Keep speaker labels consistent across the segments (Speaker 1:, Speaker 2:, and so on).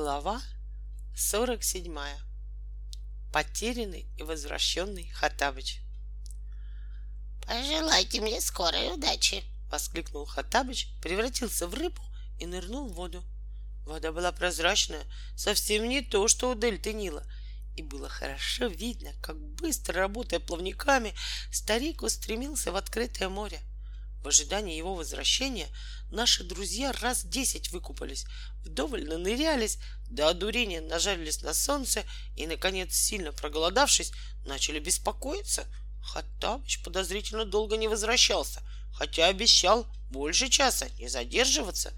Speaker 1: Глава 47. Потерянный и возвращенный Хаттабыч.
Speaker 2: «Пожелайте мне скорой удачи!»
Speaker 1: — воскликнул Хаттабыч, превратился в рыбу и нырнул в воду. Вода была прозрачная, совсем не то, что у дельты Нила, и было хорошо видно, как быстро, работая плавниками, старик устремился в открытое море. В ожидании его возвращения наши друзья раз десять выкупались, вдоволь нырялись, до одурения нажарились на солнце и, наконец, сильно проголодавшись, начали беспокоиться. Хаттабыч подозрительно долго не возвращался, хотя обещал больше часа не задерживаться.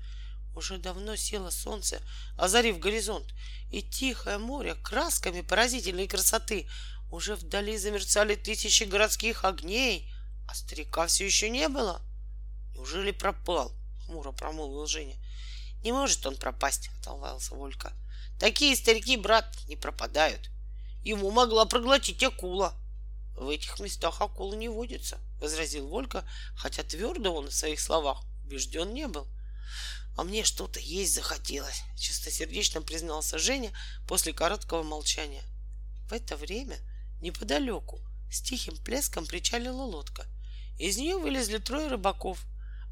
Speaker 1: Уже давно село солнце, озарив горизонт, и тихое море красками поразительной красоты. Уже вдали замерцали тысячи городских огней, а старика все еще не было. Неужели пропал? Хмуро промолвил Женя. Не может он пропасть, отозвался Волька. Такие старики, брат, не пропадают. Ему могла проглотить акула. В этих местах акулы не водится, возразил Волька, хотя твердо он в своих словах убежден не был. А мне что-то есть захотелось, чистосердечно признался Женя после короткого молчания. В это время неподалеку с тихим плеском причалила лодка. Из нее вылезли трое рыбаков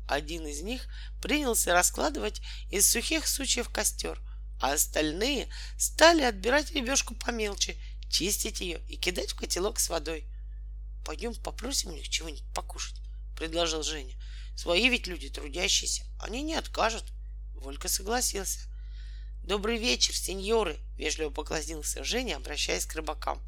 Speaker 1: один из них принялся раскладывать из сухих сучьев костер, а остальные стали отбирать ребешку помелче, чистить ее и кидать в котелок с водой. Пойдем попросим у них чего-нибудь покушать, предложил Женя. Свои ведь люди трудящиеся, они не откажут. Волька согласился. Добрый вечер, сеньоры, вежливо поклонился Женя, обращаясь к рыбакам.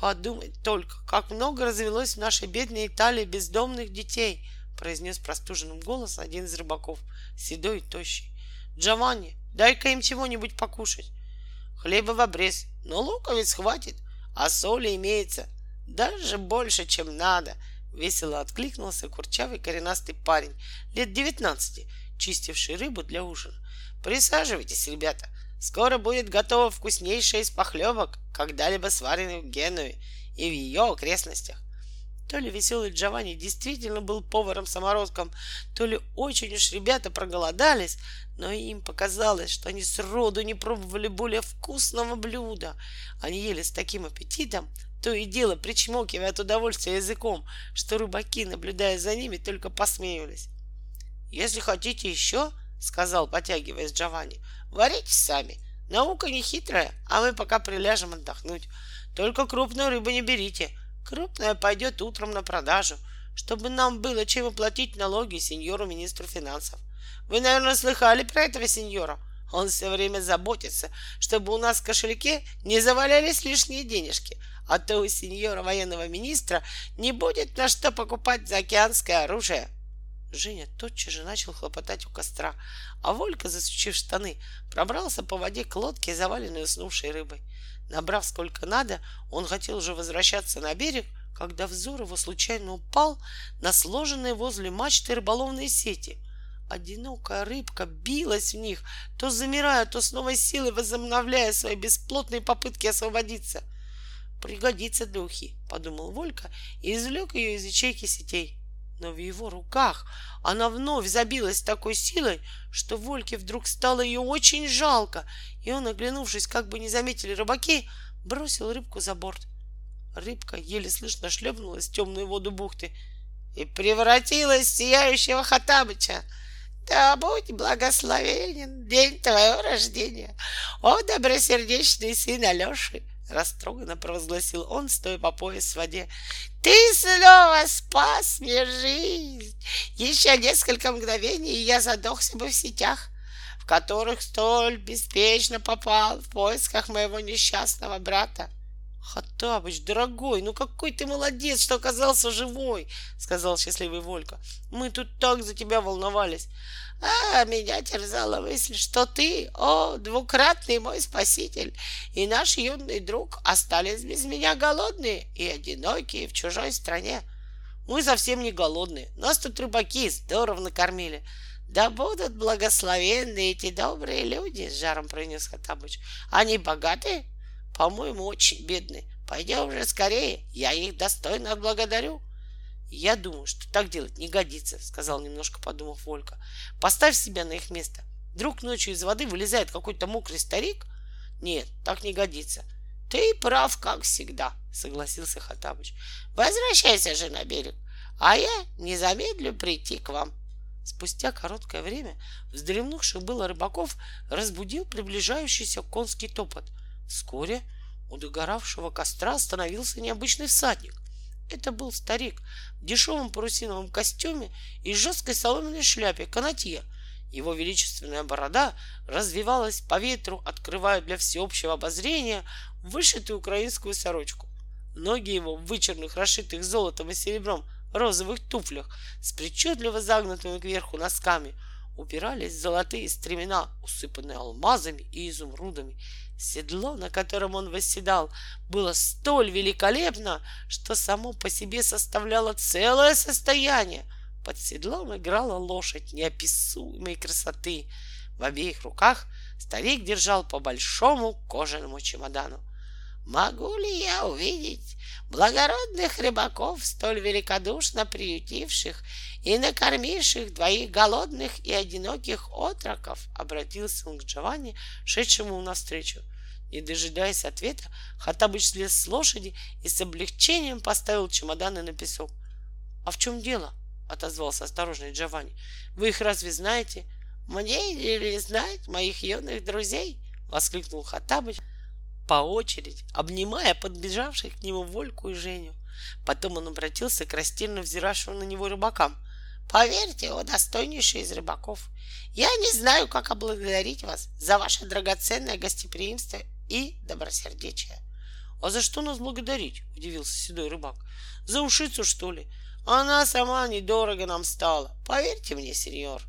Speaker 1: Подумать только, как много развелось в нашей бедной Италии бездомных детей, произнес простуженным голосом один из рыбаков, седой и тощий. Джованни, дай-ка им чего-нибудь покушать. Хлеба в обрез, но луковиц хватит, а соли имеется, даже больше, чем надо. Весело откликнулся курчавый коренастый парень, лет девятнадцати, чистивший рыбу для ужина. Присаживайтесь, ребята, скоро будет готова вкуснейшая из похлебок, когда-либо сваренной в Генуе и в ее окрестностях. То ли веселый Джованни действительно был поваром-самородком, то ли очень уж ребята проголодались, но им показалось, что они сроду не пробовали более вкусного блюда. Они ели с таким аппетитом, то и дело причмокивая от удовольствия языком, что рыбаки, наблюдая за ними, только посмеивались. «Если хотите еще, — сказал, потягиваясь Джованни, — варите сами. Наука не хитрая, а мы пока приляжем отдохнуть. Только крупную рыбу не берите — Крупная пойдет утром на продажу, чтобы нам было чем оплатить налоги сеньору министру финансов. Вы, наверное, слыхали про этого сеньора? Он все время заботится, чтобы у нас в кошельке не завалялись лишние денежки, а то у сеньора военного министра не будет на что покупать заокеанское оружие. Женя тотчас же начал хлопотать у костра, а Волька, засучив штаны, пробрался по воде к лодке, заваленной уснувшей рыбой. Набрав сколько надо, он хотел уже возвращаться на берег, когда взор его случайно упал на сложенные возле мачты рыболовные сети. Одинокая рыбка билась в них, то замирая, то с новой силой возобновляя свои бесплотные попытки освободиться. «Пригодится для ухи», — подумал Волька и извлек ее из ячейки сетей но в его руках она вновь забилась такой силой, что Вольке вдруг стало ее очень жалко, и он, оглянувшись, как бы не заметили рыбаки, бросил рыбку за борт. Рыбка еле слышно шлепнулась в темную воду бухты и превратилась в сияющего Хатабыча. Да будь благословенен день твоего рождения, о добросердечный сын Алеши! Растроганно провозгласил он, стоя по пояс в воде. Ты снова спас мне жизнь. Еще несколько мгновений, и я задохся бы в сетях, в которых столь беспечно попал в поисках моего несчастного брата. Хаттабыч, дорогой, ну какой ты молодец, что оказался живой, сказал счастливый Волька. Мы тут так за тебя волновались. А меня терзала мысль, что ты, о, двукратный мой спаситель, и наш юный друг остались без меня голодные и одинокие в чужой стране. Мы совсем не голодные, нас тут рыбаки здорово накормили. Да будут благословенны эти добрые люди, с жаром принес Хаттабыч. Они богатые? По-моему, очень бедные. Пойдем же скорее, я их достойно отблагодарю. Я думаю, что так делать не годится, сказал немножко подумав Волька. Поставь себя на их место. Вдруг ночью из воды вылезает какой-то мокрый старик? Нет, так не годится. Ты прав, как всегда, согласился Хатабыч. Возвращайся же на берег, а я не замедлю прийти к вам. Спустя короткое время вздремнувших было рыбаков разбудил приближающийся конский топот. Вскоре у догоравшего костра остановился необычный всадник. Это был старик в дешевом парусиновом костюме и жесткой соломенной шляпе канатье. Его величественная борода развивалась по ветру, открывая для всеобщего обозрения вышитую украинскую сорочку. Ноги его в вычерных, расшитых золотом и серебром розовых туфлях с причудливо загнутыми кверху носками упирались в золотые стремена, усыпанные алмазами и изумрудами. Седло, на котором он восседал, было столь великолепно, что само по себе составляло целое состояние. Под седлом играла лошадь неописуемой красоты. В обеих руках старик держал по большому кожаному чемодану. Могу ли я увидеть благородных рыбаков, столь великодушно приютивших и накормивших двоих голодных и одиноких отроков? Обратился он к Джованни, шедшему навстречу. Не дожидаясь ответа, Хаттабыч слез с лошади и с облегчением поставил чемоданы на песок. — А в чем дело? — отозвался осторожный Джованни. — Вы их разве знаете? — Мне или знать моих юных друзей? — воскликнул Хаттабыч, по очереди, обнимая подбежавших к нему Вольку и Женю. Потом он обратился к растерянно взиравшим на него рыбакам. Поверьте, о достойнейший из рыбаков, я не знаю, как облагодарить вас за ваше драгоценное гостеприимство и добросердечие. А за что нас благодарить? Удивился седой рыбак. За ушицу, что ли? Она сама недорого нам стала. Поверьте мне, сеньор.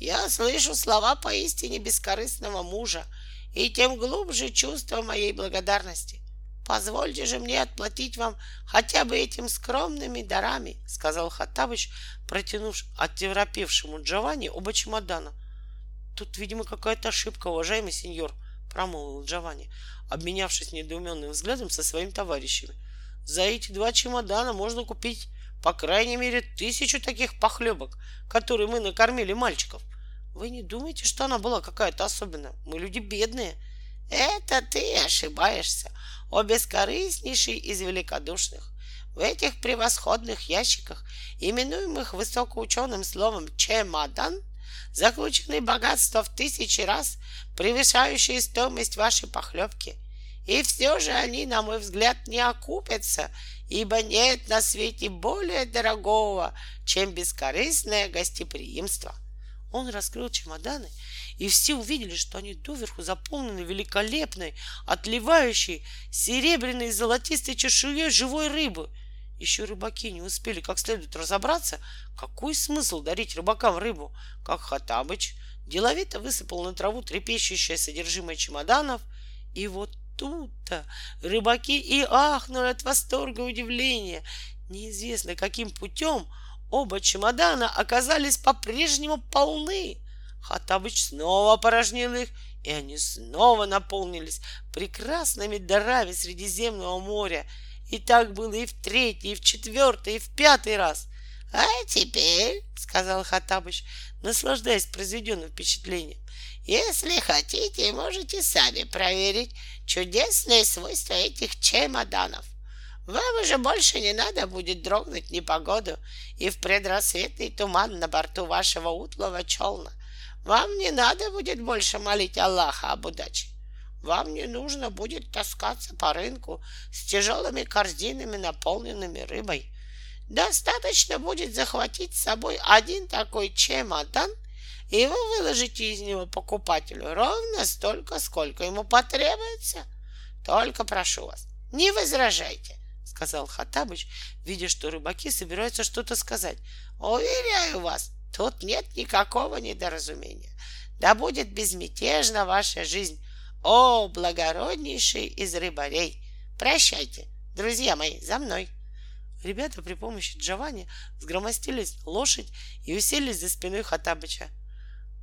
Speaker 1: Я слышу слова поистине бескорыстного мужа, и тем глубже чувство моей благодарности. Позвольте же мне отплатить вам хотя бы этим скромными дарами, сказал Хаттабыч, протянув оттевропевшему Джованни оба чемодана. Тут, видимо, какая-то ошибка, уважаемый сеньор, промолвил Джованни, обменявшись недоуменным взглядом со своими товарищами. За эти два чемодана можно купить по крайней мере тысячу таких похлебок, которые мы накормили мальчиков. Вы не думаете, что она была какая-то особенная? Мы люди бедные. Это ты ошибаешься, о бескорыстнейший из великодушных. В этих превосходных ящиках, именуемых высокоученым словом «чемодан», заключены богатства в тысячи раз, превышающие стоимость вашей похлебки. И все же они, на мой взгляд, не окупятся, ибо нет на свете более дорогого, чем бескорыстное гостеприимство. Он раскрыл чемоданы, и все увидели, что они доверху заполнены великолепной, отливающей серебряной и золотистой чешуей живой рыбы. Еще рыбаки не успели как следует разобраться, какой смысл дарить рыбакам рыбу, как Хатабыч деловито высыпал на траву трепещущее содержимое чемоданов, и вот тут-то рыбаки и ахнули от восторга и удивления. Неизвестно каким путем Оба чемодана оказались по-прежнему полны. Хатабыч снова опорожнил их, и они снова наполнились прекрасными дарами Средиземного моря. И так было и в третий, и в четвертый, и в пятый раз. — А теперь, — сказал Хатабыч, наслаждаясь произведенным впечатлением, — если хотите, можете сами проверить чудесные свойства этих чемоданов. Вам уже больше не надо будет дрогнуть непогоду и в предрассветный туман на борту вашего утлого челна. Вам не надо будет больше молить Аллаха об удаче. Вам не нужно будет таскаться по рынку с тяжелыми корзинами, наполненными рыбой. Достаточно будет захватить с собой один такой чемодан, и вы выложите из него покупателю ровно столько, сколько ему потребуется. Только прошу вас, не возражайте сказал Хатабыч, видя, что рыбаки собираются что-то сказать. Уверяю вас, тут нет никакого недоразумения. Да будет безмятежна ваша жизнь, о благороднейший из рыбарей. Прощайте, друзья мои, за мной. Ребята при помощи Джованни сгромостились лошадь и уселись за спиной Хатабыча.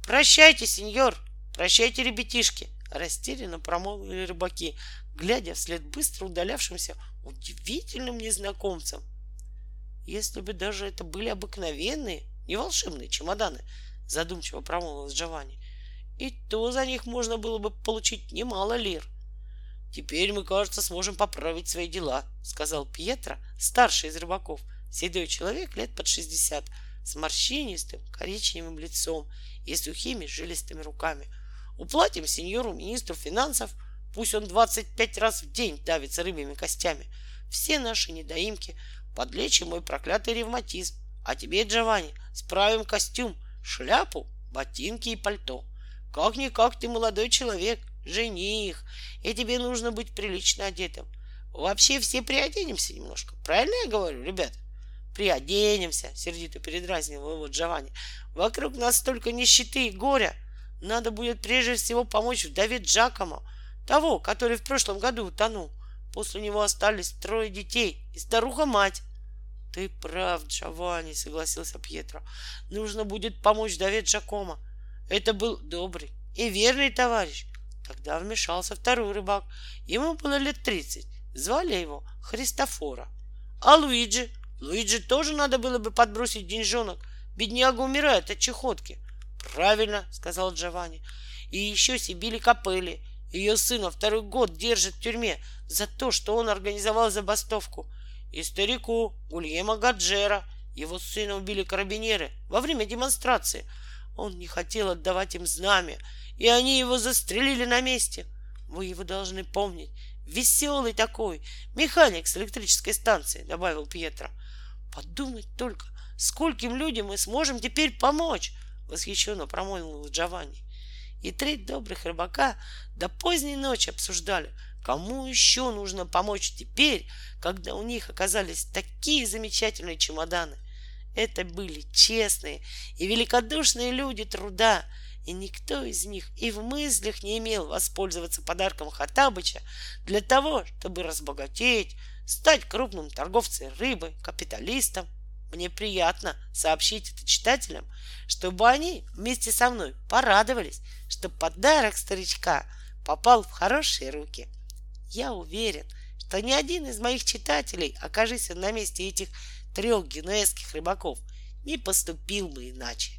Speaker 1: Прощайте, сеньор, прощайте, ребятишки, растерянно промолвили рыбаки, глядя вслед быстро удалявшимся удивительным незнакомцам. Если бы даже это были обыкновенные, не волшебные чемоданы, задумчиво промолвил Джованни, И то за них можно было бы получить немало лир. Теперь мы, кажется, сможем поправить свои дела, сказал Пьетро, старший из рыбаков, седой человек лет под шестьдесят, с морщинистым коричневым лицом и сухими жилистыми руками. Уплатим сеньору министру финансов, пусть он 25 раз в день давится рыбьими костями. Все наши недоимки подлечим мой проклятый ревматизм. А тебе, Джованни, справим костюм, шляпу, ботинки и пальто. Как-никак ты молодой человек, жених, и тебе нужно быть прилично одетым. Вообще все приоденемся немножко. Правильно я говорю, ребята? Приоденемся, сердито передразнивал его Джованни. Вокруг нас столько нищеты и горя. Надо будет прежде всего помочь вдове Джакомо, того, который в прошлом году утонул. После него остались трое детей и старуха-мать. Ты прав, Джованни, согласился Пьетро. Нужно будет помочь вдове Джакомо. Это был добрый и верный товарищ. Тогда вмешался второй рыбак. Ему было лет тридцать. Звали его Христофора. А Луиджи? Луиджи тоже надо было бы подбросить деньжонок. Бедняга умирает от чехотки. Правильно, сказал Джованни. И еще Сибили Капелли. Ее сына второй год держат в тюрьме за то, что он организовал забастовку. И старику Гульема Гаджера. Его сына убили карабинеры во время демонстрации. Он не хотел отдавать им знамя, и они его застрелили на месте. Вы его должны помнить. Веселый такой, механик с электрической станции, добавил Пьетро. Подумать только, скольким людям мы сможем теперь помочь, восхищенно промолвил Джованни. И три добрых рыбака до поздней ночи обсуждали, кому еще нужно помочь теперь, когда у них оказались такие замечательные чемоданы. Это были честные и великодушные люди труда, и никто из них и в мыслях не имел воспользоваться подарком Хатабыча для того, чтобы разбогатеть, стать крупным торговцем рыбы, капиталистом. Мне приятно сообщить это читателям, чтобы они вместе со мной порадовались, что подарок старичка попал в хорошие руки. Я уверен, что ни один из моих читателей, окажись на месте этих трех генуэзских рыбаков, не поступил бы иначе.